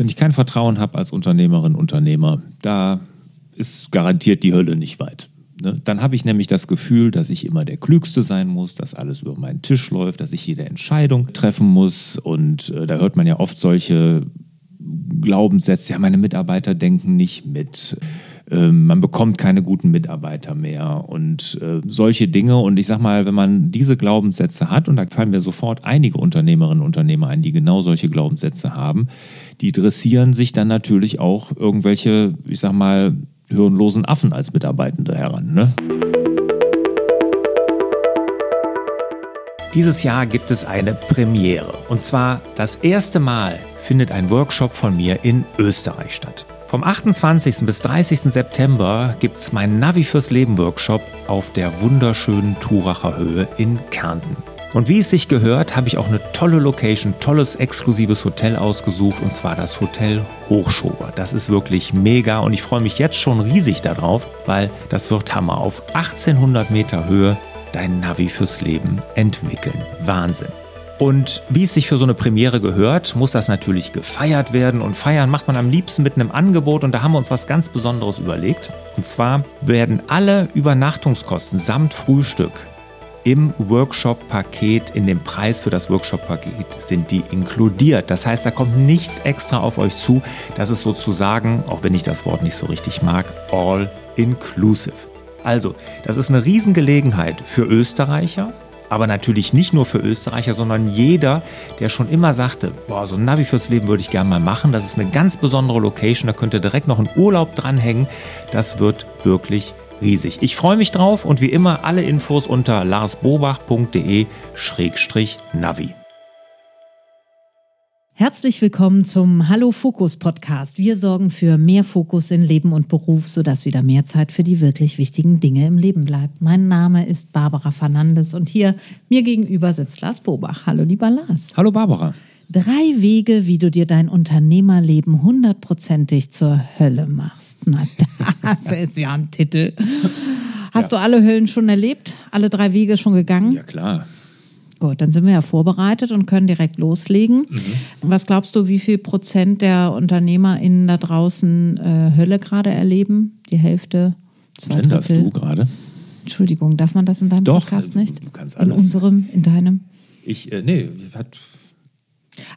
Wenn ich kein Vertrauen habe als Unternehmerin, Unternehmer, da ist garantiert die Hölle nicht weit. Ne? Dann habe ich nämlich das Gefühl, dass ich immer der Klügste sein muss, dass alles über meinen Tisch läuft, dass ich jede Entscheidung treffen muss. Und äh, da hört man ja oft solche Glaubenssätze, ja, meine Mitarbeiter denken nicht mit. Ähm, man bekommt keine guten Mitarbeiter mehr und äh, solche Dinge. Und ich sage mal, wenn man diese Glaubenssätze hat, und da fallen mir sofort einige Unternehmerinnen und Unternehmer ein, die genau solche Glaubenssätze haben, die dressieren sich dann natürlich auch irgendwelche, ich sage mal, hirnlosen Affen als Mitarbeitende heran. Ne? Dieses Jahr gibt es eine Premiere. Und zwar das erste Mal findet ein Workshop von mir in Österreich statt. Vom 28. bis 30. September gibt es meinen Navi fürs Leben Workshop auf der wunderschönen Turacher Höhe in Kärnten. Und wie es sich gehört, habe ich auch eine tolle Location, tolles exklusives Hotel ausgesucht und zwar das Hotel Hochschober. Das ist wirklich mega und ich freue mich jetzt schon riesig darauf, weil das wird Hammer auf 1800 Meter Höhe dein Navi fürs Leben entwickeln. Wahnsinn. Und wie es sich für so eine Premiere gehört, muss das natürlich gefeiert werden. Und feiern macht man am liebsten mit einem Angebot. Und da haben wir uns was ganz Besonderes überlegt. Und zwar werden alle Übernachtungskosten samt Frühstück im Workshop-Paket, in dem Preis für das Workshop-Paket sind die inkludiert. Das heißt, da kommt nichts extra auf euch zu. Das ist sozusagen, auch wenn ich das Wort nicht so richtig mag, all inclusive. Also, das ist eine Riesengelegenheit für Österreicher, aber natürlich nicht nur für Österreicher, sondern jeder, der schon immer sagte, boah, so ein Navi fürs Leben würde ich gerne mal machen. Das ist eine ganz besondere Location, da könnt ihr direkt noch einen Urlaub dranhängen. Das wird wirklich riesig. Ich freue mich drauf und wie immer alle Infos unter larsbobach.de-navi. Herzlich willkommen zum Hallo Fokus Podcast. Wir sorgen für mehr Fokus in Leben und Beruf, sodass wieder mehr Zeit für die wirklich wichtigen Dinge im Leben bleibt. Mein Name ist Barbara Fernandes und hier mir gegenüber sitzt Lars Bobach. Hallo lieber Lars. Hallo Barbara. Drei Wege, wie du dir dein Unternehmerleben hundertprozentig zur Hölle machst. Na, das ist ja ein Titel. Hast ja. du alle Höllen schon erlebt? Alle drei Wege schon gegangen? Ja, klar. Gut, dann sind wir ja vorbereitet und können direkt loslegen. Mhm. Was glaubst du, wie viel Prozent der UnternehmerInnen da draußen äh, Hölle gerade erleben? Die Hälfte, zwei Genderst Drittel? du gerade? Entschuldigung, darf man das in deinem Doch, Podcast nicht? Du kannst alles. In unserem, in deinem? Ich, äh, nee, hat.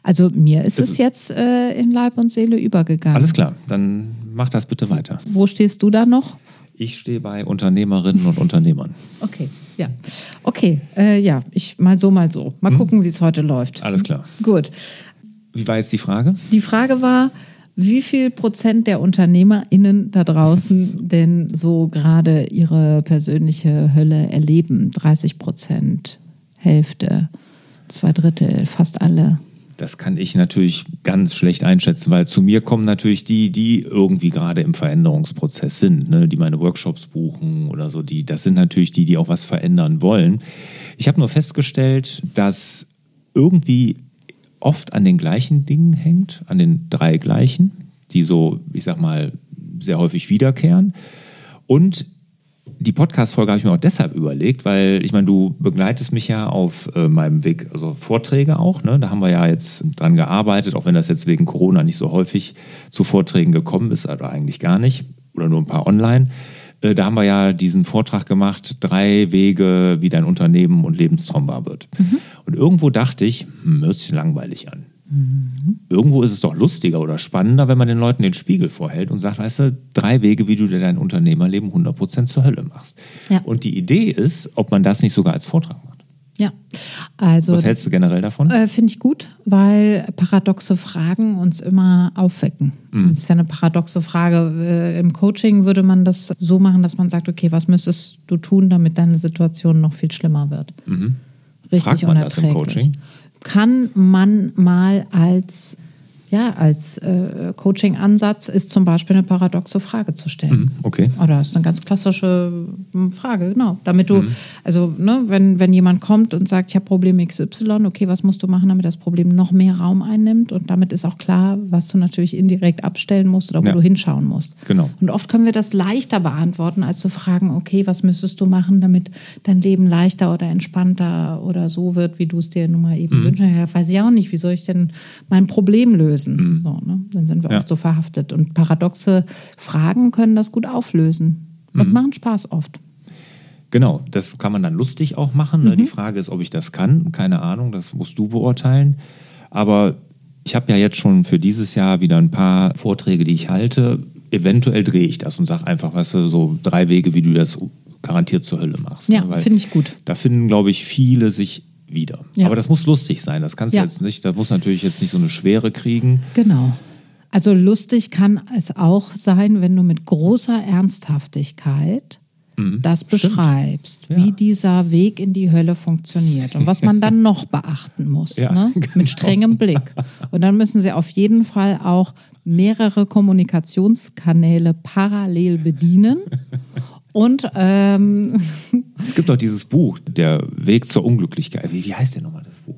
Also mir ist es jetzt äh, in Leib und Seele übergegangen. Alles klar, dann mach das bitte weiter. Wo stehst du da noch? Ich stehe bei Unternehmerinnen und Unternehmern. Okay, ja. Okay, äh, ja, ich mal so, mal so. Mal hm? gucken, wie es heute läuft. Alles klar. Gut. Wie war jetzt die Frage? Die Frage war, wie viel Prozent der UnternehmerInnen da draußen denn so gerade ihre persönliche Hölle erleben? 30 Prozent, Hälfte, zwei Drittel, fast alle. Das kann ich natürlich ganz schlecht einschätzen, weil zu mir kommen natürlich die, die irgendwie gerade im Veränderungsprozess sind, ne, die meine Workshops buchen oder so. Die, das sind natürlich die, die auch was verändern wollen. Ich habe nur festgestellt, dass irgendwie oft an den gleichen Dingen hängt, an den drei gleichen, die so, ich sag mal, sehr häufig wiederkehren. Und die Podcast-Folge habe ich mir auch deshalb überlegt, weil ich meine, du begleitest mich ja auf äh, meinem Weg, also Vorträge auch. Ne? Da haben wir ja jetzt dran gearbeitet, auch wenn das jetzt wegen Corona nicht so häufig zu Vorträgen gekommen ist, oder eigentlich gar nicht, oder nur ein paar online. Äh, da haben wir ja diesen Vortrag gemacht, drei Wege, wie dein Unternehmen und Lebenstraum wahr wird. Mhm. Und irgendwo dachte ich, hm, hört sich langweilig an. Mhm. Irgendwo ist es doch lustiger oder spannender, wenn man den Leuten den Spiegel vorhält und sagt, weißt du, drei Wege, wie du dir dein Unternehmerleben 100% zur Hölle machst. Ja. Und die Idee ist, ob man das nicht sogar als Vortrag macht. Ja, also. Was hältst du generell davon? Äh, Finde ich gut, weil paradoxe Fragen uns immer aufwecken. Mhm. Das ist ja eine paradoxe Frage. Äh, Im Coaching würde man das so machen, dass man sagt, okay, was müsstest du tun, damit deine Situation noch viel schlimmer wird? Mhm. Richtig Fragt man unerträglich. Das im Coaching? Kann man mal als ja, als äh, Coaching-Ansatz ist zum Beispiel eine paradoxe Frage zu stellen. Mhm, okay. Oder ist eine ganz klassische hm, Frage, genau. Damit du, mhm. also ne, wenn, wenn jemand kommt und sagt, ich habe Problem XY, okay, was musst du machen, damit das Problem noch mehr Raum einnimmt? Und damit ist auch klar, was du natürlich indirekt abstellen musst oder wo ja. du hinschauen musst. Genau. Und oft können wir das leichter beantworten, als zu fragen, okay, was müsstest du machen, damit dein Leben leichter oder entspannter oder so wird, wie du es dir nun mal eben mhm. wünschst. Ja, weiß ich auch nicht, wie soll ich denn mein Problem lösen? Auflösen. So, ne? Dann sind wir Ja. oft so verhaftet. Und paradoxe Fragen können das gut auflösen Mhm. und machen Spaß oft. Genau, das kann man dann lustig auch machen. Ne? Die Frage ist, ob ich das kann. Keine Ahnung, das musst du beurteilen. Aber ich habe ja jetzt schon für dieses Jahr wieder ein paar Vorträge, die ich halte. Eventuell drehe ich das und sage einfach, weißt du, so drei Wege, wie du das garantiert zur Hölle machst. Ja, ne? Weil finde ich gut. Da finden, glaube ich, viele sich wieder. Ja. Aber das muss lustig sein. Das kannst du Ja. jetzt nicht, das muss natürlich jetzt nicht so eine Schwere kriegen. Genau. Also lustig kann es auch sein, wenn du mit großer Ernsthaftigkeit das beschreibst, Mhm. Ja. wie dieser Weg in die Hölle funktioniert und was man dann noch beachten muss, Ja, ne? genau. mit strengem Blick. Und dann müssen sie auf jeden Fall auch mehrere Kommunikationskanäle parallel bedienen. Und ähm, Es gibt doch dieses Buch, Der Weg zur Unglücklichkeit. Wie, wie heißt der nochmal, das Buch?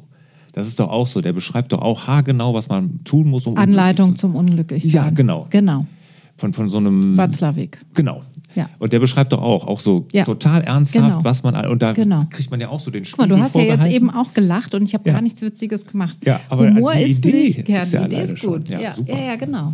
Das ist doch auch so. Der beschreibt doch auch haargenau, was man tun muss, um Anleitung unglücklich zu zum Unglücklichsein. Ja, genau. Genau. Von, von so einem. Watzlawick. Genau. Ja. Und der beschreibt doch auch, auch so Ja. total ernsthaft, Genau. was man. Und da Genau. kriegt man ja auch so den Guck Spiegel mal, du hast ja jetzt eben auch gelacht und ich habe gar nichts Witziges gemacht. Ja, aber Humor die ist Idee nicht, ja, ist die ja Idee alleine ist gut. Ja, Ja, super. Mhm. ja, genau.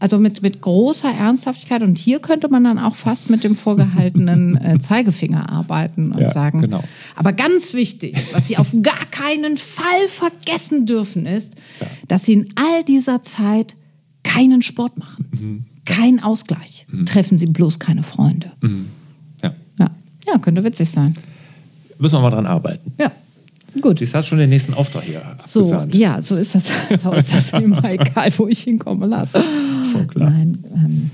Also mit, mit großer Ernsthaftigkeit und hier könnte man dann auch fast mit dem vorgehaltenen äh, Zeigefinger arbeiten und Ja, sagen. genau. Aber ganz wichtig, was Sie auf gar keinen Fall vergessen dürfen, ist, dass Sie in all dieser Zeit keinen Sport machen, Mhm. Kein Ausgleich. Treffen Sie bloß keine Freunde. Ja. Ja. ja, könnte witzig sein. Müssen wir mal dran arbeiten. Ja, gut. Du, hast schon den nächsten Auftrag hier So, abgesandt. ja, so ist das. So ist das immer, egal wo ich hinkomme, Lars. Schon klar. Nein, ähm,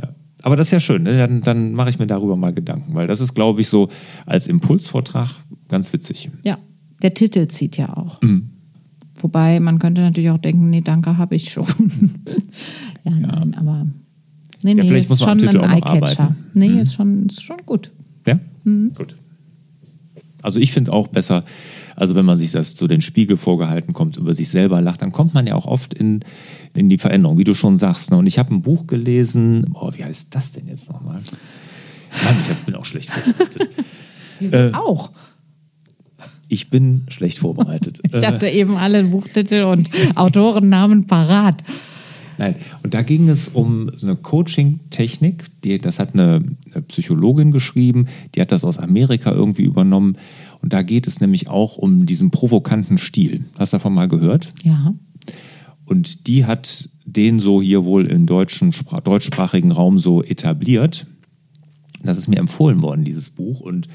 Ja. Aber das ist ja schön, ne? dann, dann mache ich mir darüber mal Gedanken, weil das ist, glaube ich, so als Impulsvortrag ganz witzig. ja, der Titel zieht ja auch. Mhm. Wobei man könnte natürlich auch denken, nee, danke, habe ich schon. ja, nein, aber nee, Ja, nee, vielleicht ist muss man am schon Titel ein Eyecatcher. arbeiten. Mhm. Nee, ist schon, ist schon gut. Ja? Mhm. Gut. Also ich finde auch besser, also wenn man sich das zu den Spiegel vorgehalten kommt, über sich selber lacht, dann kommt man ja auch oft in, in die Veränderung, wie du schon sagst. Ne? Und ich habe ein Buch gelesen, boah, wie heißt das denn jetzt nochmal? Mann, ich hab, bin auch schlecht vorbereitet. Wieso Äh, auch? Ich bin schlecht vorbereitet. Ich hatte eben alle Buchtitel und Autorennamen parat. Nein, und da ging es um so eine Coaching-Technik, die, das hat eine, eine Psychologin geschrieben, die hat das aus Amerika irgendwie übernommen. Und da geht es nämlich auch um diesen provokanten Stil. Hast du davon mal gehört? Ja. Und die hat den so hier wohl im deutschen, Spra- deutschsprachigen Raum so etabliert. Das ist mir empfohlen worden, dieses Buch. Und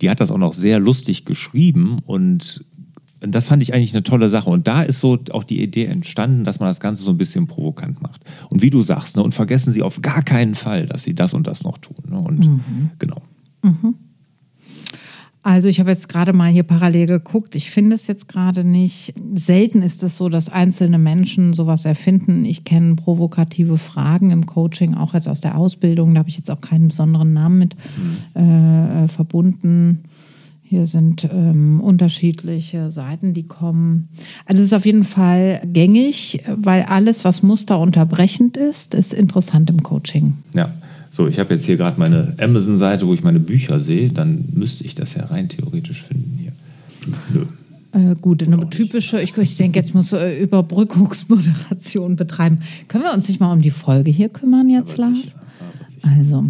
die hat das auch noch sehr lustig geschrieben. Und das fand ich eigentlich eine tolle Sache. Und da ist so auch die Idee entstanden, dass man das Ganze so ein bisschen provokant macht. Und wie du sagst, ne, und vergessen Sie auf gar keinen Fall, dass Sie das und das noch tun. Ne? Und genau. Also ich habe jetzt gerade mal hier parallel geguckt. Ich finde es jetzt gerade nicht. Selten ist es so, dass einzelne Menschen sowas erfinden. Ich kenne provokative Fragen im Coaching, auch jetzt aus der Ausbildung. Da habe ich jetzt auch keinen besonderen Namen mit äh, verbunden. Hier sind ähm, unterschiedliche Seiten, die kommen. Also es ist auf jeden Fall gängig, weil alles, was musterunterbrechend ist, ist interessant im Coaching. Ja. So, ich habe jetzt hier gerade meine Amazon-Seite, wo ich meine Bücher sehe. Dann müsste ich das ja rein theoretisch finden hier. Nö. Äh, gut, eine typische, ich, ich denke, jetzt musst du äh, Überbrückungsmoderation betreiben. Können wir uns nicht mal um die Folge hier kümmern jetzt, Lars? Also,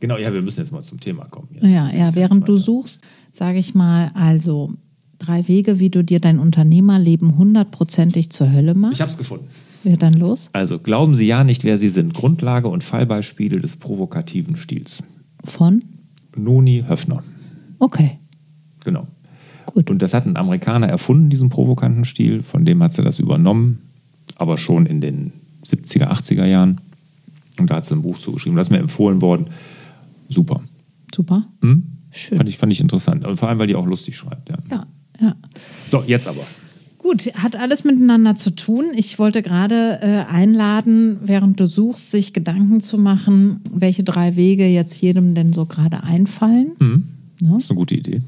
Genau, ja, wir müssen jetzt mal zum Thema kommen. ja, ja, Ist während du suchst, sage ich mal, also drei Wege, wie du dir dein Unternehmerleben hundertprozentig zur Hölle Ich machst. habe es gefunden. Wer dann los? Also, glauben Sie ja nicht, wer Sie sind. Grundlage und Fallbeispiele des provokativen Stils. Von? Noni Höfner. Okay, Genau. gut. Und das hat ein Amerikaner erfunden, diesen provokanten Stil. Von dem hat sie das übernommen, aber schon in den 70er, 80er Jahren. Und da hat sie ein Buch zugeschrieben. Das ist mir empfohlen worden. Super. Super. Hm? Schön. Fand ich, fand ich interessant. Und vor allem, weil die auch lustig schreibt. Ja. Ja, ja. So, jetzt aber. Gut, hat alles miteinander zu tun. Ich wollte gerade äh, einladen, während du suchst, sich Gedanken zu machen, welche drei Wege jetzt jedem denn so gerade einfallen. Mhm. Ne? Das ist eine gute Idee.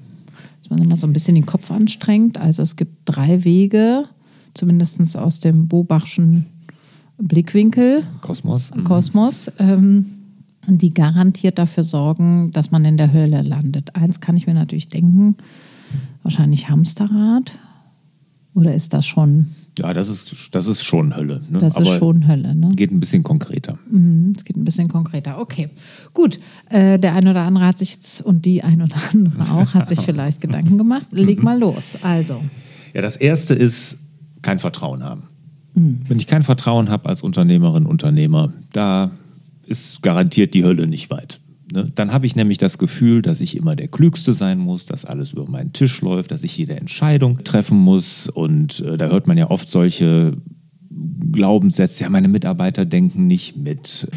Dass man immer so ein bisschen den Kopf anstrengt. Also es gibt drei Wege, zumindest aus dem Bobachschen Blickwinkel, Kosmos. Mhm. Kosmos, ähm, die garantiert dafür sorgen, dass man in der Hölle landet. Eins kann ich mir natürlich denken, wahrscheinlich Hamsterrad. Oder ist das schon Ja, das ist, das ist schon Hölle. Ne? Das Aber ist schon Hölle, ne? Geht ein bisschen konkreter. Mhm, Es geht ein bisschen konkreter. Okay, gut. Äh, der eine oder andere hat sich und die ein oder andere auch hat sich vielleicht Gedanken gemacht. Leg mal los. Also, Ja, das erste ist kein Vertrauen haben. Mhm. Wenn ich kein Vertrauen habe als Unternehmerin, Unternehmer, da ist garantiert die Hölle nicht weit. Ne? Dann habe ich nämlich das Gefühl, dass ich immer der Klügste sein muss, dass alles über meinen Tisch läuft, dass ich jede Entscheidung treffen muss. Und äh, da hört man ja oft solche Glaubenssätze, ja, meine Mitarbeiter denken nicht mit.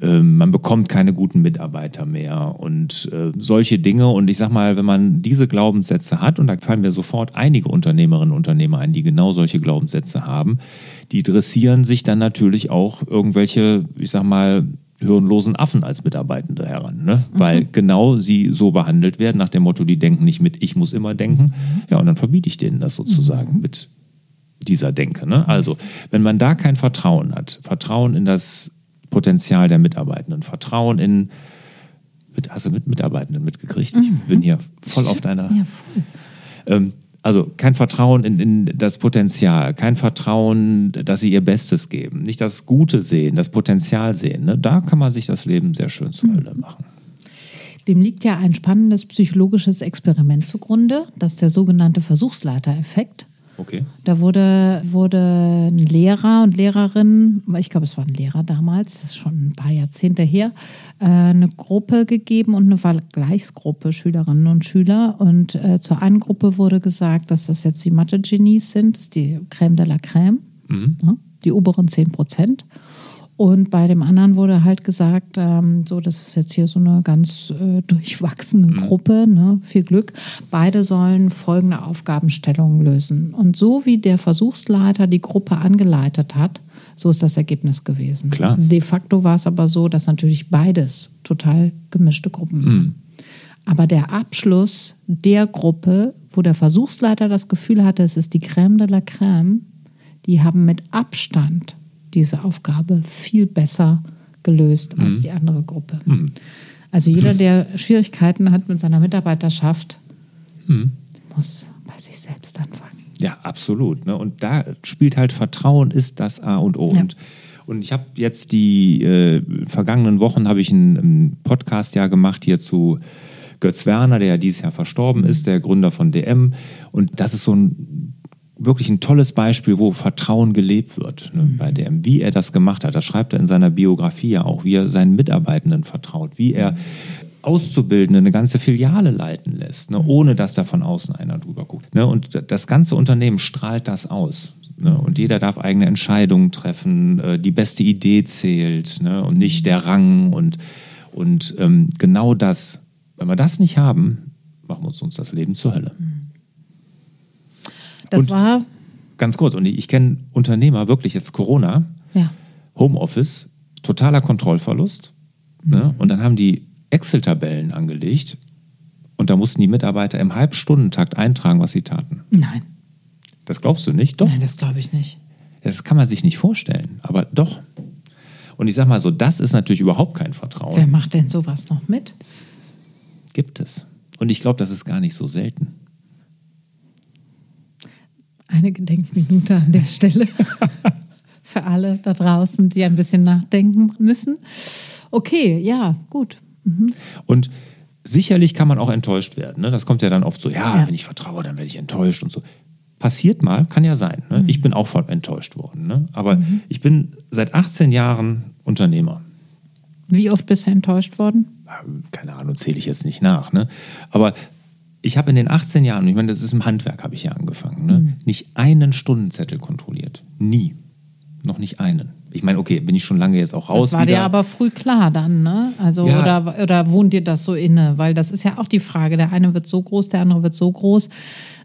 Ähm, man bekommt keine guten Mitarbeiter mehr und äh, solche Dinge. Und ich sag mal, wenn man diese Glaubenssätze hat, und da fallen mir sofort einige Unternehmerinnen und Unternehmer ein, die genau solche Glaubenssätze haben, die dressieren sich dann natürlich auch irgendwelche, ich sag mal, hirnlosen Affen als Mitarbeitende heran, ne? weil genau sie so behandelt werden, nach dem Motto, die denken nicht mit, ich muss immer denken. Ja, und dann verbiete ich denen das sozusagen mit dieser Denke. Ne? Also, wenn man da kein Vertrauen hat, Vertrauen in das Potenzial der Mitarbeitenden, Vertrauen in, mit, hast du mit Mitarbeitenden mitgekriegt? Ich bin hier voll auf deiner. ja, voll. Ähm, also kein Vertrauen in, in das Potenzial, kein Vertrauen, dass sie ihr Bestes geben, nicht das Gute sehen, das Potenzial sehen. Ne? Da kann man sich das Leben sehr schön zur Hölle machen. Dem liegt ja ein spannendes psychologisches Experiment zugrunde, das ist der sogenannte Versuchsleitereffekt. Okay. Da wurde, wurde ein Lehrer und Lehrerin, ich glaube, es war ein Lehrer damals, das ist schon ein paar Jahrzehnte her, äh, eine Gruppe gegeben und eine Vergleichsgruppe Schülerinnen und Schüler. Und äh, zur einen Gruppe wurde gesagt, dass das jetzt die Mathe-Genies sind, das ist die Crème de la Crème, ne, die oberen 10 Prozent. Und bei dem anderen wurde halt gesagt, ähm, so, das ist jetzt hier so eine ganz äh, durchwachsene Gruppe, ne? viel Glück. Beide sollen folgende Aufgabenstellungen lösen. Und so wie der Versuchsleiter die Gruppe angeleitet hat, so ist das Ergebnis gewesen. Klar. De facto war es aber so, dass natürlich beides total gemischte Gruppen waren. Aber der Abschluss der Gruppe, wo der Versuchsleiter das Gefühl hatte, es ist die Crème de la Crème, die haben mit Abstand diese Aufgabe viel besser gelöst als die andere Gruppe. Also jeder, der Schwierigkeiten hat mit seiner Mitarbeiterschaft, muss bei sich selbst anfangen. Ja, absolut. Ne? Und da spielt halt Vertrauen ist das A und O. Ja. Und, und ich habe jetzt die äh, vergangenen Wochen habe ich einen, einen Podcast ja gemacht hier zu Götz Werner, der ja dieses Jahr verstorben ist, der Gründer von DM. Und das ist so ein wirklich ein tolles Beispiel, wo Vertrauen gelebt wird ne, bei DM. Wie er das gemacht hat, das schreibt er in seiner Biografie ja auch, wie er seinen Mitarbeitenden vertraut, wie er Auszubildende eine ganze Filiale leiten lässt, ne, ohne dass da von außen einer drüber guckt. Ne, und das ganze Unternehmen strahlt das aus. Ne, und jeder darf eigene Entscheidungen treffen, äh, die beste Idee zählt ne, und nicht der Rang. Und, und ähm, genau das, wenn wir das nicht haben, machen wir uns, uns das Leben zur Hölle. Das Und- war, Ganz kurz, und ich, kenne Unternehmer, wirklich jetzt Corona, ja, Homeoffice, totaler Kontrollverlust. Ne? Und dann haben die Excel-Tabellen angelegt und da mussten die Mitarbeiter im Halbstundentakt eintragen, was sie taten. nein, Das glaubst du nicht? Doch. nein, das glaube ich nicht. Das kann man sich nicht vorstellen, aber doch. Und ich sag mal so, das ist natürlich überhaupt kein Vertrauen. Wer macht denn sowas noch mit? Gibt es. Und ich glaube, das ist gar nicht so selten. Eine Gedenkminute an der Stelle. Für alle da draußen, die ein bisschen nachdenken müssen. Okay, ja, gut. Und sicherlich kann man auch enttäuscht werden. Ne? Das kommt ja dann oft so, ja, Ja. wenn ich vertraue, dann werde ich enttäuscht und so. Passiert mal, kann ja sein. Ne? Ich bin auch voll enttäuscht worden. Ne? Aber ich bin seit 18 Jahren Unternehmer. Wie oft bist du enttäuscht worden? Keine Ahnung, zähle ich jetzt nicht nach. Ne? Aber ich habe in den 18 Jahren, ich meine, das ist im Handwerk, habe ich ja angefangen, ne? nicht einen Stundenzettel kontrolliert. Nie. Noch nicht einen. Ich meine, okay, bin ich schon lange jetzt auch raus. Das war wieder. dir aber früh klar dann, ne? Also Ja. oder, oder wohnt dir das so inne? Weil das ist ja auch die Frage. Der eine wird so groß, der andere wird so groß.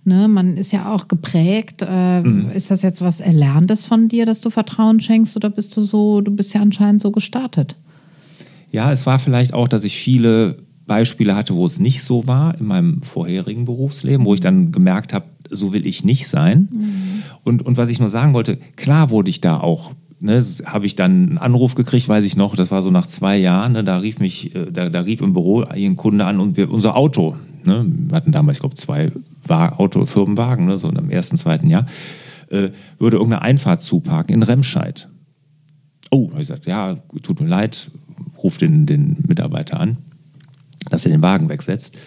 Ne? Man ist ja auch geprägt. Äh, Mhm. Ist das jetzt was Erlerntes von dir, dass du Vertrauen schenkst, oder bist du so, du bist ja anscheinend so gestartet? Ja, es war vielleicht auch, dass ich viele Beispiele hatte, wo es nicht so war in meinem vorherigen Berufsleben, wo ich dann gemerkt habe, so will ich nicht sein. Und, und was ich nur sagen wollte, klar wurde ich da auch, ne, habe ich dann einen Anruf gekriegt, weiß ich noch, das war so nach zwei Jahren, ne, da rief mich, äh, da, da rief im Büro ein Kunde an und wir, unser Auto, ne, wir hatten damals, ich glaube, zwei Wa- Auto, Firmenwagen, ne, so im ersten, zweiten Jahr. äh, würde irgendeine Einfahrt zuparken in Remscheid. Oh, habe ich gesagt, ja, tut mir leid, ruf den, den Mitarbeiter an, dass er den Wagen wegsetzt.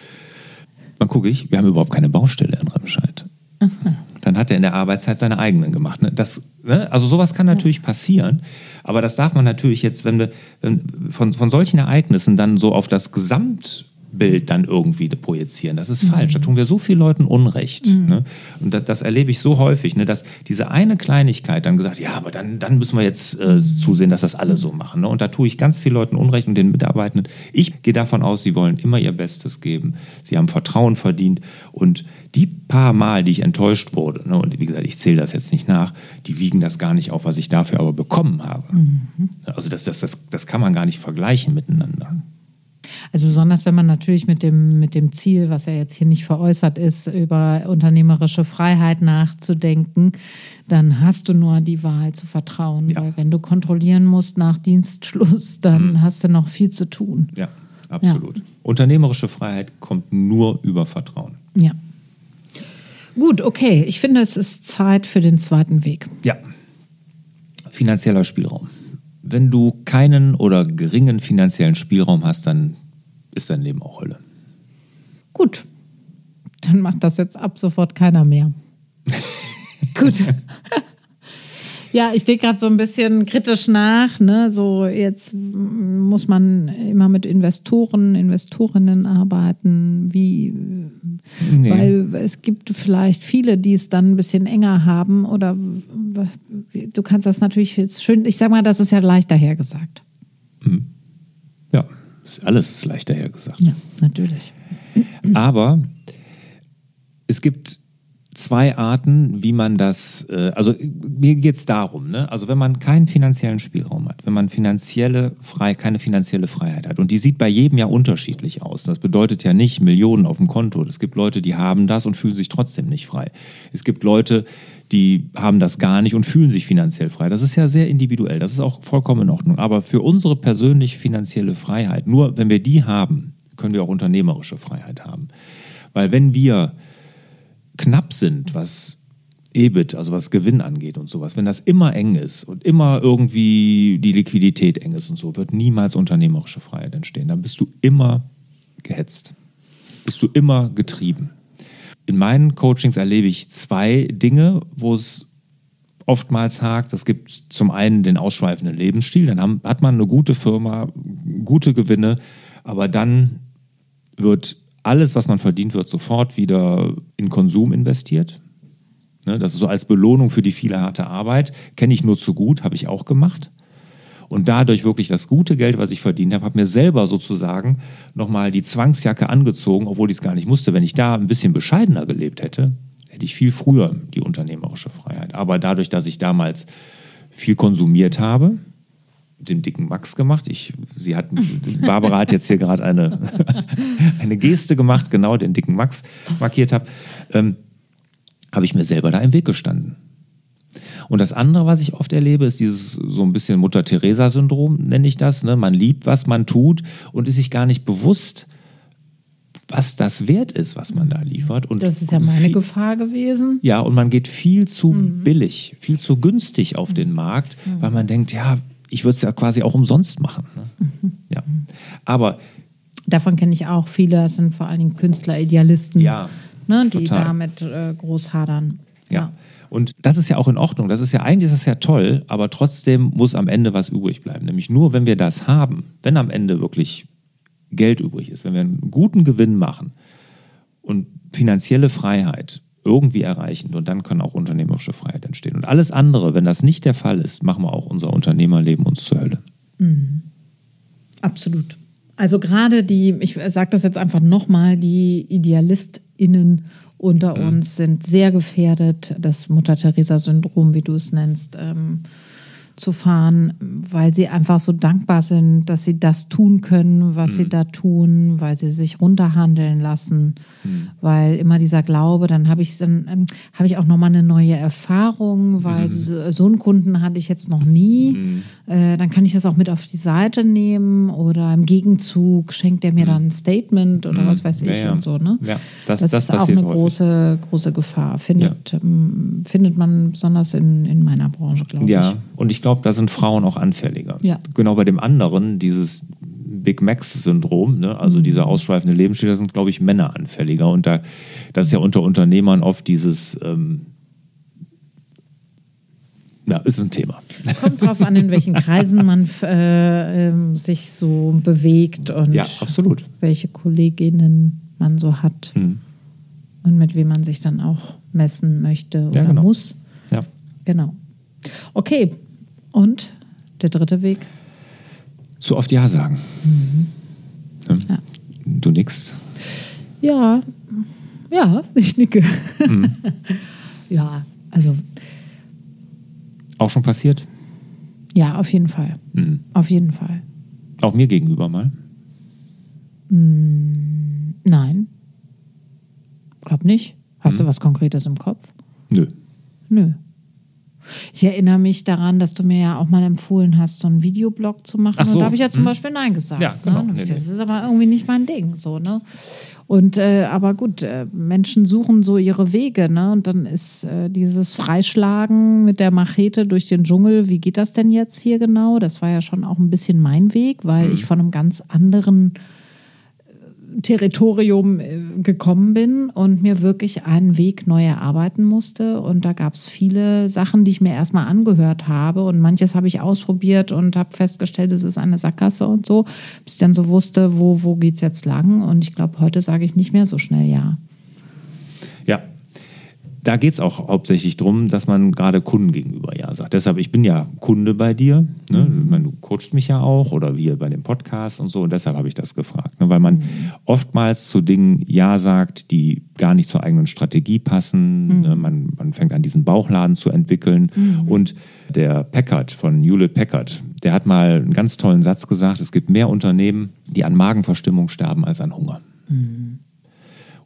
Dann gucke ich, wir haben überhaupt keine Baustelle in Remscheid. Aha. Dann hat er in der Arbeitszeit seine eigenen gemacht. Ne? Das, ne? Also sowas kann natürlich passieren, aber das darf man natürlich jetzt, wenn wir wenn von, von solchen Ereignissen dann so auf das Gesamt Bild dann irgendwie projizieren. Das ist falsch. Da mhm. tun wir so vielen Leuten Unrecht. Mhm. Ne? Und das, das, erlebe ich so häufig, ne? dass diese eine Kleinigkeit dann gesagt, ja, aber dann, dann müssen wir jetzt äh, mhm. zusehen, dass das alle so machen. Ne? Und da tue ich ganz vielen Leuten Unrecht und den Mitarbeitenden. Ich gehe davon aus, sie wollen immer ihr Bestes geben. Sie haben Vertrauen verdient. Und die paar Mal, die ich enttäuscht wurde, ne? und wie gesagt, ich zähle das jetzt nicht nach, die wiegen das gar nicht auf, was ich dafür aber bekommen habe. Mhm. Also das, das, das, das kann man gar nicht vergleichen miteinander. Also besonders wenn man natürlich mit dem, mit dem Ziel, was ja jetzt hier nicht veräußert ist, über unternehmerische Freiheit nachzudenken, dann hast du nur die Wahl zu vertrauen. Ja. Weil wenn du kontrollieren musst nach Dienstschluss, dann mhm. hast du noch viel zu tun. Ja, absolut. Ja. Unternehmerische Freiheit kommt nur über Vertrauen. Ja. Gut, okay. Ich finde, es ist Zeit für den zweiten Weg. Ja. Finanzieller Spielraum. Wenn du keinen oder geringen finanziellen Spielraum hast, dann ist dein Leben auch Hölle. Gut, dann macht das jetzt ab sofort keiner mehr. Gut. Ja, ich denke gerade so ein bisschen kritisch nach. Ne? So jetzt muss man immer mit Investoren, Investorinnen arbeiten. Wie, nee. weil es gibt vielleicht viele, die es dann ein bisschen enger haben. Oder du kannst das natürlich jetzt schön. Ich sage mal, das ist ja leichter hergesagt. Mhm. Alles ist leichter hergesagt. Ja, natürlich. Aber es gibt zwei Arten, wie man das, äh, also mir geht es darum, ne? also wenn man keinen finanziellen Spielraum hat, wenn man finanzielle frei, keine finanzielle Freiheit hat und die sieht bei jedem ja unterschiedlich aus. Das bedeutet ja nicht Millionen auf dem Konto. Es gibt Leute, die haben das und fühlen sich trotzdem nicht frei. Es gibt Leute, die haben das gar nicht und fühlen sich finanziell frei. Das ist ja sehr individuell, das ist auch vollkommen in Ordnung. Aber für unsere persönliche finanzielle Freiheit, nur wenn wir die haben, können wir auch unternehmerische Freiheit haben. Weil wenn wir knapp sind, was EBIT, also was Gewinn angeht und sowas, wenn das immer eng ist und immer irgendwie die Liquidität eng ist und so, wird niemals unternehmerische Freiheit entstehen. Dann bist du immer gehetzt. Bist du immer getrieben. In meinen Coachings erlebe ich zwei Dinge, wo es oftmals hakt. Es gibt zum einen den ausschweifenden Lebensstil, dann hat man eine gute Firma, gute Gewinne, aber dann wird alles, was man verdient, wird sofort wieder in Konsum investiert. Ne, das ist so als Belohnung für die viele harte Arbeit. Kenne ich nur zu gut, habe ich auch gemacht. Und dadurch wirklich das gute Geld, was ich verdient habe, habe mir selber sozusagen nochmal die Zwangsjacke angezogen, obwohl ich es gar nicht musste. Wenn ich da ein bisschen bescheidener gelebt hätte, hätte ich viel früher die unternehmerische Freiheit. Aber dadurch, dass ich damals viel konsumiert habe, dem dicken Max gemacht. Ich, sie hat, Barbara hat jetzt hier gerade eine, eine Geste gemacht, genau den dicken Max markiert habe, ähm, habe ich mir selber da im Weg gestanden. Und das andere, was ich oft erlebe, ist dieses so ein bisschen Mutter-Teresa-Syndrom, nenne ich das. Ne? Man liebt, was man tut und ist sich gar nicht bewusst, was das wert ist, was man da liefert. Und das ist ja meine viel, Gefahr gewesen. Ja, und man geht viel zu mhm. billig, viel zu günstig auf den Markt, mhm. weil man denkt, ja, ich würde es ja quasi auch umsonst machen. Ne? Mhm. Ja. Aber davon kenne ich auch viele, das sind vor allen Dingen Künstler, Idealisten, ja, ne, die damit äh, groß hadern. Ja. ja. Und das ist ja auch in Ordnung. Das ist ja eigentlich ist das ja toll, aber trotzdem muss am Ende was übrig bleiben. Nämlich nur, wenn wir das haben, wenn am Ende wirklich Geld übrig ist, wenn wir einen guten Gewinn machen und finanzielle Freiheit, irgendwie erreichen. Und dann kann auch unternehmerische Freiheit entstehen. Und alles andere, wenn das nicht der Fall ist, machen wir auch unser Unternehmerleben uns zur Hölle. Mhm. Absolut. Also gerade die, ich sage das jetzt einfach nochmal, die IdealistInnen unter mhm. uns sind sehr gefährdet, das Mutter-Theresa-Syndrom, wie du es nennst, ähm, zu fahren, weil sie einfach so dankbar sind, dass sie das tun können, was sie da tun, weil sie sich runterhandeln lassen, weil immer dieser Glaube, dann habe ich dann ähm, habe ich auch noch mal eine neue Erfahrung, weil so, so einen Kunden hatte ich jetzt noch nie. Äh, dann kann ich das auch mit auf die Seite nehmen oder im Gegenzug schenkt er mir dann ein Statement oder was weiß ich Ja, ja. und so. Ne? Ja, das- das, das ist auch eine häufig. große große Gefahr. Findet ähm, findet man besonders in, in meiner Branche, glaube Ja, ich. und ich glaube, da sind Frauen auch anfälliger. Ja. Genau bei dem anderen, dieses Big Max-Syndrom, ne? also Mhm. dieser ausschweifende Lebensstil, da sind, glaube ich, Männer anfälliger. Und da, das ist ja unter Unternehmern oft dieses, ähm, ja, ist ein Thema. Kommt drauf an, in welchen Kreisen man äh, ähm, sich so bewegt und Ja, absolut. welche Kolleginnen man so hat Hm. und mit wem man sich dann auch messen möchte oder genau. muss. Ja. Genau. Okay, und der dritte Weg? Zu oft Ja sagen. Ne? Ja. Du nix. Ja, ja, ich nicke. Mhm. ja, also Auch schon passiert? ja, auf jeden Fall. Mhm. Auf jeden Fall. Auch mir gegenüber mal. Nein. Glaub nicht. Hast Mhm. du was Konkretes im Kopf? Nö. Nö. Ich erinnere mich daran, dass du mir ja auch mal empfohlen hast, so einen Videoblog zu machen. Ach so. Und da habe ich ja zum Hm. Beispiel Nein gesagt. Ja, genau. Ne? Nee, Das nee. ist aber irgendwie nicht mein Ding. So, ne? Und äh, aber gut, äh, Menschen suchen so ihre Wege, ne? Und dann ist äh, dieses Freischlagen mit der Machete durch den Dschungel, wie geht das denn jetzt hier genau? Das war ja schon auch ein bisschen mein Weg, weil Hm. ich von einem ganz anderen Territorium äh, gekommen bin und mir wirklich einen Weg neu erarbeiten musste. Und da gab es viele Sachen, die ich mir erstmal angehört habe. Und manches habe ich ausprobiert und habe festgestellt, es ist eine Sackgasse und so, bis ich dann so wusste, wo, wo geht es jetzt lang. Und ich glaube, heute sage ich nicht mehr so schnell ja. Ja. Da geht es auch hauptsächlich darum, dass man gerade Kunden gegenüber Ja sagt. Deshalb, ich bin ja Kunde bei dir. Ne? Ich meine, du coachst mich ja auch oder wir bei dem Podcast und so. Und deshalb habe ich das gefragt. Ne? Weil man oftmals zu Dingen Ja sagt, die gar nicht zur eigenen Strategie passen. Ne? Man, man fängt an, diesen Bauchladen zu entwickeln. Und der Packard von Hewlett Packard, der hat mal einen ganz tollen Satz gesagt. Es gibt mehr Unternehmen, die an Magenverstimmung sterben als an Hunger.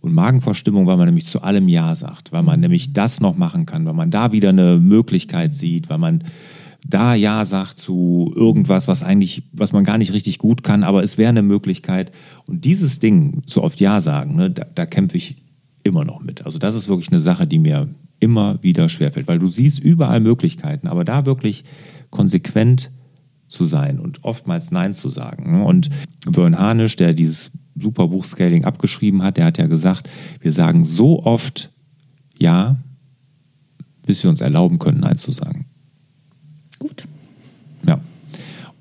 Und Magenverstimmung, weil man nämlich zu allem Ja sagt, weil man nämlich das noch machen kann, weil man da wieder eine Möglichkeit sieht, weil man da Ja sagt zu irgendwas, was eigentlich, was man gar nicht richtig gut kann, aber es wäre eine Möglichkeit. Und dieses Ding, so oft Ja sagen, ne, da, da kämpfe ich immer noch mit. Also das ist wirklich eine Sache, die mir immer wieder schwerfällt, weil du siehst überall Möglichkeiten, aber da wirklich konsequent zu sein und oftmals Nein zu sagen. ne? Und Vern Harnisch, der dieses super Buch Scaling abgeschrieben hat, der hat ja gesagt, wir sagen so oft Ja, bis wir uns erlauben können, Nein zu sagen. Gut. Ja.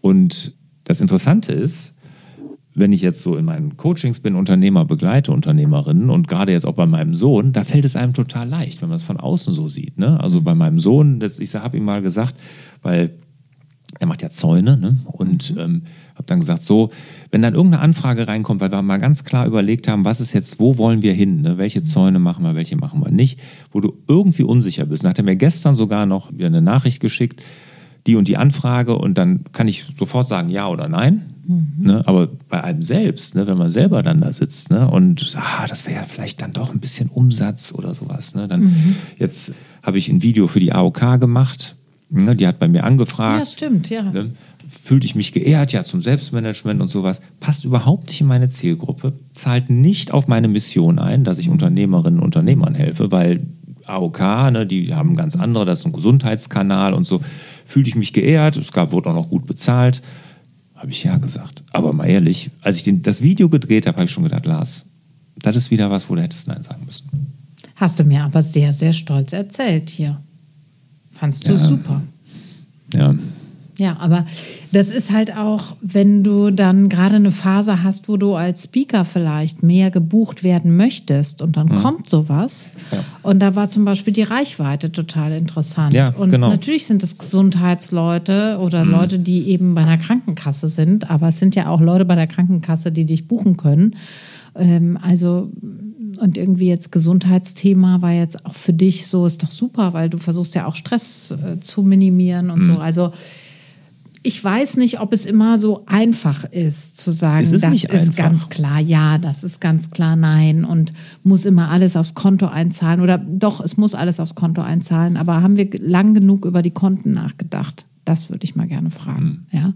Und das Interessante ist, wenn ich jetzt so in meinen Coachings bin, Unternehmer begleite, Unternehmerinnen und gerade jetzt auch bei meinem Sohn, da fällt es einem total leicht, wenn man es von außen so sieht. Ne? Also bei meinem Sohn, das, ich habe ihm mal gesagt, weil er macht ja Zäune ne? und ähm, habe dann gesagt, so, wenn dann irgendeine Anfrage reinkommt, weil wir mal ganz klar überlegt haben, was ist jetzt, wo wollen wir hin, ne? welche Zäune machen wir, welche machen wir nicht, wo du irgendwie unsicher bist. Dann hat er mir gestern sogar noch wieder eine Nachricht geschickt, die und die Anfrage und dann kann ich sofort sagen ja oder nein. Ne? Aber bei einem selbst, ne? wenn man selber dann da sitzt ne? und ah, das wäre ja vielleicht dann doch ein bisschen Umsatz oder sowas. Ne? Dann jetzt habe ich ein Video für die AOK gemacht. Ne? Die hat bei mir angefragt. Ja, stimmt, ja. Ne? Fühlte ich mich geehrt, ja, zum Selbstmanagement und sowas. Passt überhaupt nicht in meine Zielgruppe, zahlt nicht auf meine Mission ein, dass ich Unternehmerinnen und Unternehmern helfe, weil AOK, ne, die haben ganz andere, das ist ein Gesundheitskanal und so. Fühlte ich mich geehrt, es gab, wurde auch noch gut bezahlt. Habe ich ja gesagt. Aber mal ehrlich, als ich den, das Video gedreht habe, habe ich schon gedacht, Lars, das ist wieder was, wo du hättest Nein sagen müssen. Hast du mir aber sehr, sehr stolz erzählt hier. Fandst du Ja. super. Ja, Ja, aber das ist halt auch, wenn du dann gerade eine Phase hast, wo du als Speaker vielleicht mehr gebucht werden möchtest und dann kommt sowas. Ja. Und da war zum Beispiel die Reichweite total interessant. Ja, und genau. natürlich sind es Gesundheitsleute oder Leute, die eben bei einer Krankenkasse sind, aber es sind ja auch Leute bei der Krankenkasse, die dich buchen können. Ähm, also und irgendwie jetzt Gesundheitsthema war jetzt auch für dich so, ist doch super, weil du versuchst ja auch Stress äh, zu minimieren und so. Also ich weiß nicht, ob es immer so einfach ist zu sagen, ist das ist einfach. ganz klar ja, das ist ganz klar nein und muss immer alles aufs Konto einzahlen oder doch, es muss alles aufs Konto einzahlen. Aber haben wir lang genug über die Konten nachgedacht? Das würde ich mal gerne fragen. Hm. Ja.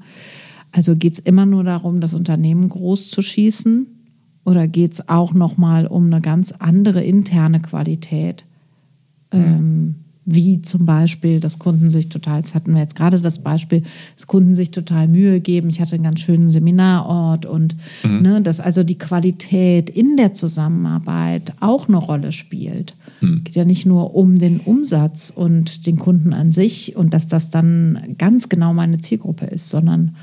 Also geht es immer nur darum, das Unternehmen groß zu schießen oder geht es auch nochmal um eine ganz andere interne Qualität? ähm, wie zum Beispiel, dass Kunden sich total, jetzt hatten wir jetzt gerade das Beispiel, dass Kunden sich total Mühe geben. Ich hatte einen ganz schönen Seminarort und ne, dass also die Qualität in der Zusammenarbeit auch eine Rolle spielt. Geht ja nicht nur um den Umsatz und den Kunden an sich und dass das dann ganz genau meine Zielgruppe ist, sondern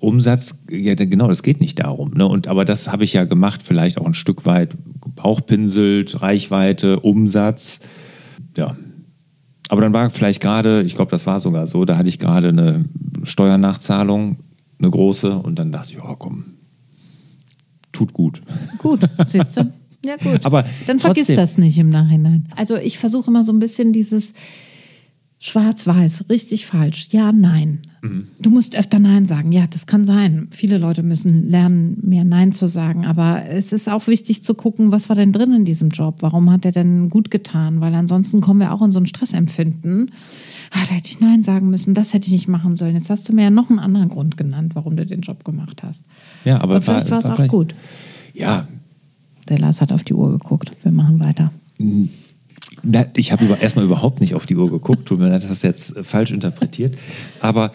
Umsatz, ja genau, das geht nicht darum. Ne? Und, aber das habe ich ja gemacht, vielleicht auch ein Stück weit Bauchpinselt, Reichweite, Umsatz. Ja. Aber dann war vielleicht gerade, ich glaube, das war sogar so, da hatte ich gerade eine Steuernachzahlung, eine große, und dann dachte ich, oh komm, tut gut. Gut, siehst du? Ja, gut. Aber Dann vergiss trotzdem- das nicht im Nachhinein. Also ich versuche immer so ein bisschen dieses Schwarz-Weiß, richtig, falsch, ja, nein. Mhm. Du musst öfter Nein sagen. Ja, das kann sein. Viele Leute müssen lernen, mehr Nein zu sagen. Aber es ist auch wichtig zu gucken, was war denn drin in diesem Job? Warum hat er denn gut getan? Weil ansonsten kommen wir auch in so ein Stressempfinden. Ah, da hätte ich Nein sagen müssen, das hätte ich nicht machen sollen. Jetzt hast du mir ja noch einen anderen Grund genannt, warum du den Job gemacht hast. Ja, aber Aber vielleicht war es auch gut. Ja, Der Lars hat auf die Uhr geguckt. Wir machen weiter. Na, ich habe über, erstmal überhaupt nicht auf die Uhr geguckt, tut mir leid, das hast jetzt äh, falsch interpretiert. Aber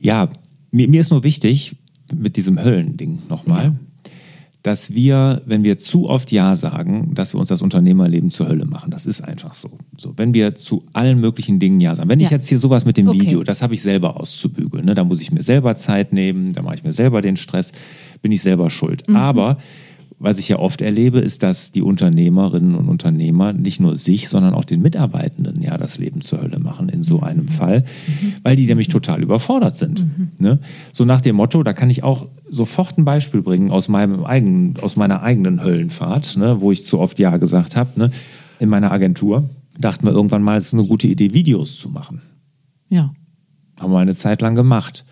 ja, mir, mir ist nur wichtig, mit diesem Höllending nochmal, dass wir, wenn wir zu oft Ja sagen, dass wir uns das Unternehmerleben zur Hölle machen. Das ist einfach so. so wenn wir zu allen möglichen Dingen Ja sagen. Wenn ich Ja. jetzt hier sowas mit dem Okay. Video, das habe ich selber auszubügeln. Ne? Da muss ich mir selber Zeit nehmen, da mache ich mir selber den Stress, bin ich selber schuld. Mhm. Aber was ich ja oft erlebe, ist, dass die Unternehmerinnen und Unternehmer nicht nur sich, sondern auch den Mitarbeitenden ja das Leben zur Hölle machen in so einem Fall, weil die nämlich total überfordert sind. Ne? So nach dem Motto, da kann ich auch sofort ein Beispiel bringen aus, meinem eigenen, aus meiner eigenen Höllenfahrt, ne? wo ich zu oft Ja gesagt habe. Ne? In meiner Agentur dachten wir irgendwann mal, es ist eine gute Idee, Videos zu machen. Ja. Haben wir eine Zeit lang gemacht.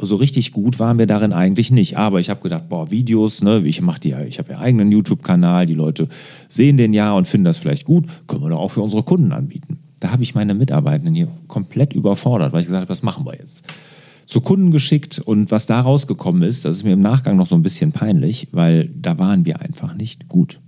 So richtig gut waren wir darin eigentlich nicht. Aber ich habe gedacht, boah, Videos, ne, ich mache die ja, ich habe ja eigenen YouTube-Kanal, die Leute sehen den ja und finden das vielleicht gut, können wir doch auch für unsere Kunden anbieten. Da habe ich meine Mitarbeitenden hier komplett überfordert, weil ich gesagt habe, das machen wir jetzt. Zu Kunden geschickt und was da rausgekommen ist, das ist mir im Nachgang noch so ein bisschen peinlich, weil da waren wir einfach nicht gut.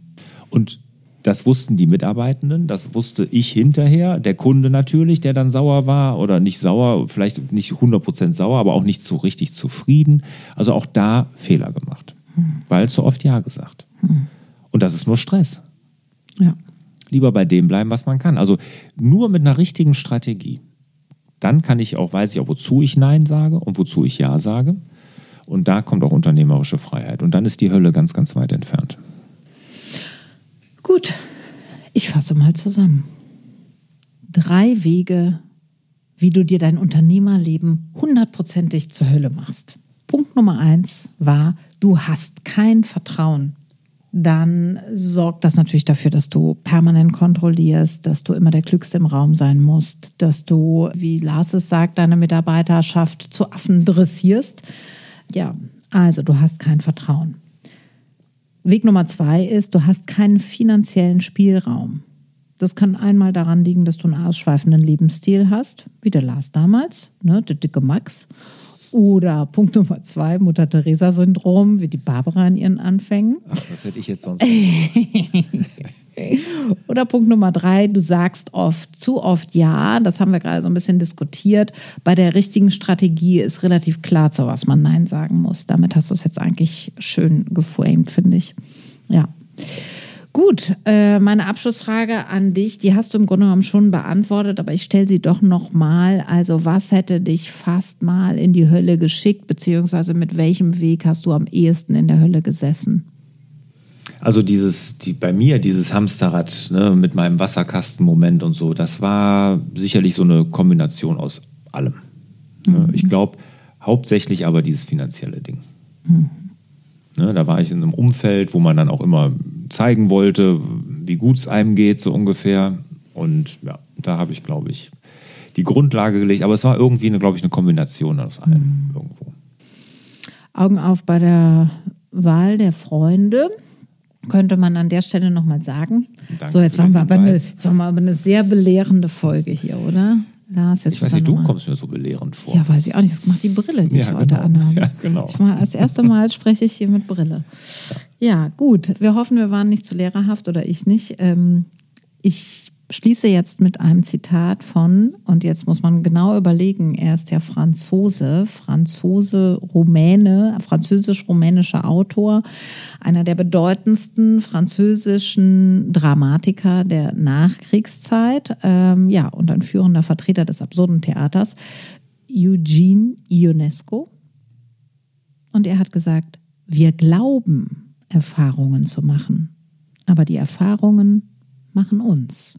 Und das wussten die Mitarbeitenden, das wusste ich hinterher, der Kunde natürlich, der dann sauer war oder nicht sauer, vielleicht nicht 100% sauer, aber auch nicht so richtig zufrieden. Also auch da Fehler gemacht, weil zu oft Ja gesagt. Und das ist nur Stress. Ja. Lieber bei dem bleiben, was man kann. Also nur mit einer richtigen Strategie. Dann kann ich auch, weiß ich auch, wozu ich Nein sage und wozu ich Ja sage. Und da kommt auch unternehmerische Freiheit. Und dann ist die Hölle ganz, ganz weit entfernt. Gut, ich fasse mal zusammen. Drei Wege, wie du dir dein Unternehmerleben hundertprozentig zur Hölle machst. Punkt Nummer eins war, du hast kein Vertrauen. Dann sorgt das natürlich dafür, dass du permanent kontrollierst, dass du immer der Klügste im Raum sein musst, dass du, wie Lars es sagt, deine Mitarbeiterschaft zu Affen dressierst. Ja, also du hast kein Vertrauen. Weg Nummer zwei ist, du hast keinen finanziellen Spielraum. Das kann einmal daran liegen, dass du einen ausschweifenden Lebensstil hast, wie der Lars damals, ne, der dicke Max. Oder Punkt Nummer zwei, Mutter-Teresa-Syndrom, wie die Barbara in ihren Anfängen. Ach, was hätte ich jetzt sonst? Oder Punkt Nummer drei, du sagst oft, zu oft ja, das haben wir gerade so ein bisschen diskutiert. Bei der richtigen Strategie ist relativ klar, zu was man Nein sagen muss. Damit hast du es jetzt eigentlich schön geframed, finde ich. Ja. Gut, äh, meine Abschlussfrage an dich, die hast du im Grunde genommen schon beantwortet, aber ich stelle sie doch nochmal. Also was hätte dich fast mal in die Hölle geschickt, beziehungsweise mit welchem Weg hast du am ehesten in der Hölle gesessen? Also dieses, die, bei mir, dieses Hamsterrad ne, mit meinem Wasserkastenmoment und so, das war sicherlich so eine Kombination aus allem. Ne, Ich glaube, hauptsächlich aber dieses finanzielle Ding. Ne, da war ich in einem Umfeld, wo man dann auch immer zeigen wollte, wie gut es einem geht, so ungefähr. Und ja, da habe ich, glaube ich, die Grundlage gelegt. Aber es war irgendwie, eine, glaube ich, eine Kombination aus allem mhm. irgendwo. Augen auf bei der Wahl der Freunde könnte man an der Stelle nochmal sagen. Danke so, jetzt waren, wir aber eine, jetzt waren wir aber eine sehr belehrende Folge hier, oder? Lars, jetzt ich weiß nicht, du kommst mir so belehrend vor. Ja, weiß ich auch nicht. Das macht die Brille, die ja, ich heute genau. anhabe. Ja, genau. Ich mal, das erste Mal spreche ich hier mit Brille. Ja. ja, gut. Wir hoffen, wir waren nicht zu lehrerhaft oder ich nicht. Ähm, ich schließe jetzt mit einem Zitat von, und jetzt muss man genau überlegen, er ist ja Franzose, Franzose, Rumäne, französisch-rumänischer Autor, einer der bedeutendsten französischen Dramatiker der Nachkriegszeit, ähm, ja, und ein führender Vertreter des absurden Theaters, Eugene Ionesco. Und er hat gesagt, wir glauben, Erfahrungen zu machen, aber die Erfahrungen machen uns.